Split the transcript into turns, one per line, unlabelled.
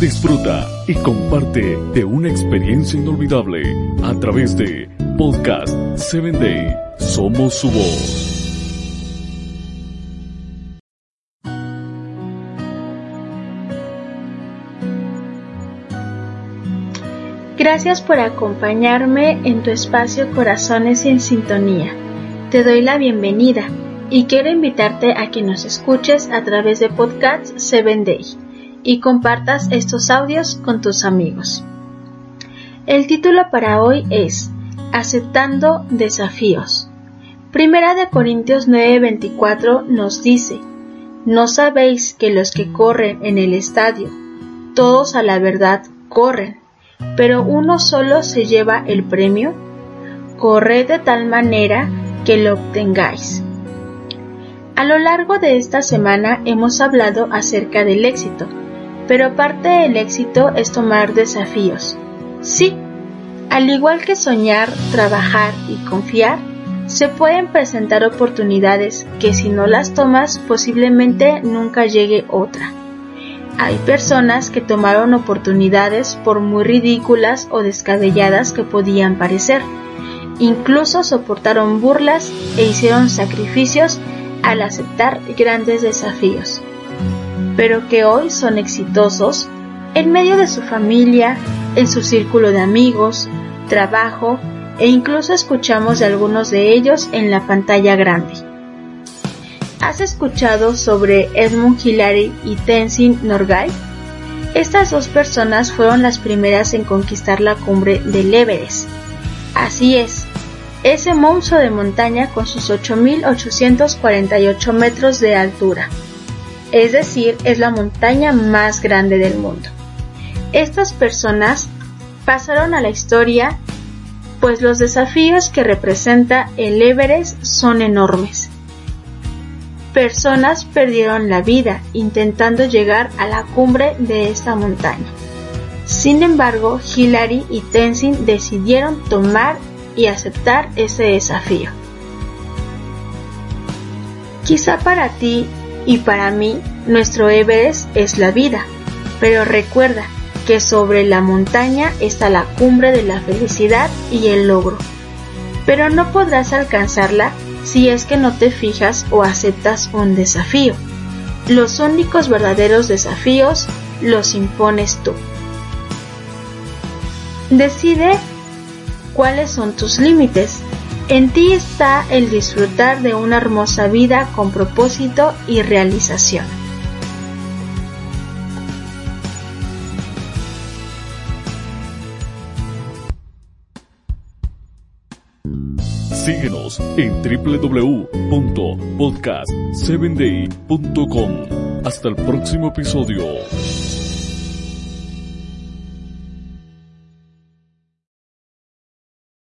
Disfruta y comparte de una experiencia inolvidable a través de Podcast 7 Day. Somos su voz.
Gracias por acompañarme en tu espacio Corazones en Sintonía. Te doy la bienvenida y quiero invitarte a que nos escuches a través de Podcast 7 Day y compartas estos audios con tus amigos. El título para hoy es Aceptando desafíos. Primera de Corintios 9:24 nos dice, ¿no sabéis que los que corren en el estadio, todos a la verdad corren, pero uno solo se lleva el premio? Corred de tal manera que lo obtengáis. A lo largo de esta semana hemos hablado acerca del éxito, pero parte del éxito es tomar desafíos. Sí, al igual que soñar, trabajar y confiar, se pueden presentar oportunidades que si no las tomas posiblemente nunca llegue otra. Hay personas que tomaron oportunidades por muy ridículas o descabelladas que podían parecer. Incluso soportaron burlas e hicieron sacrificios al aceptar grandes desafíos pero que hoy son exitosos en medio de su familia, en su círculo de amigos, trabajo e incluso escuchamos de algunos de ellos en la pantalla grande. ¿Has escuchado sobre Edmund Hillary y Tenzin Norgay? Estas dos personas fueron las primeras en conquistar la cumbre del Everest. Así es, ese monstruo de montaña con sus 8.848 metros de altura es decir, es la montaña más grande del mundo. Estas personas pasaron a la historia pues los desafíos que representa el Everest son enormes. Personas perdieron la vida intentando llegar a la cumbre de esta montaña. Sin embargo, Hillary y Tenzin decidieron tomar y aceptar ese desafío. Quizá para ti y para mí nuestro Everest es la vida. Pero recuerda que sobre la montaña está la cumbre de la felicidad y el logro. Pero no podrás alcanzarla si es que no te fijas o aceptas un desafío. Los únicos verdaderos desafíos los impones tú. Decide cuáles son tus límites en ti está el disfrutar de una hermosa vida con propósito y realización.
Síguenos en www.podcast7day.com. Hasta el próximo episodio.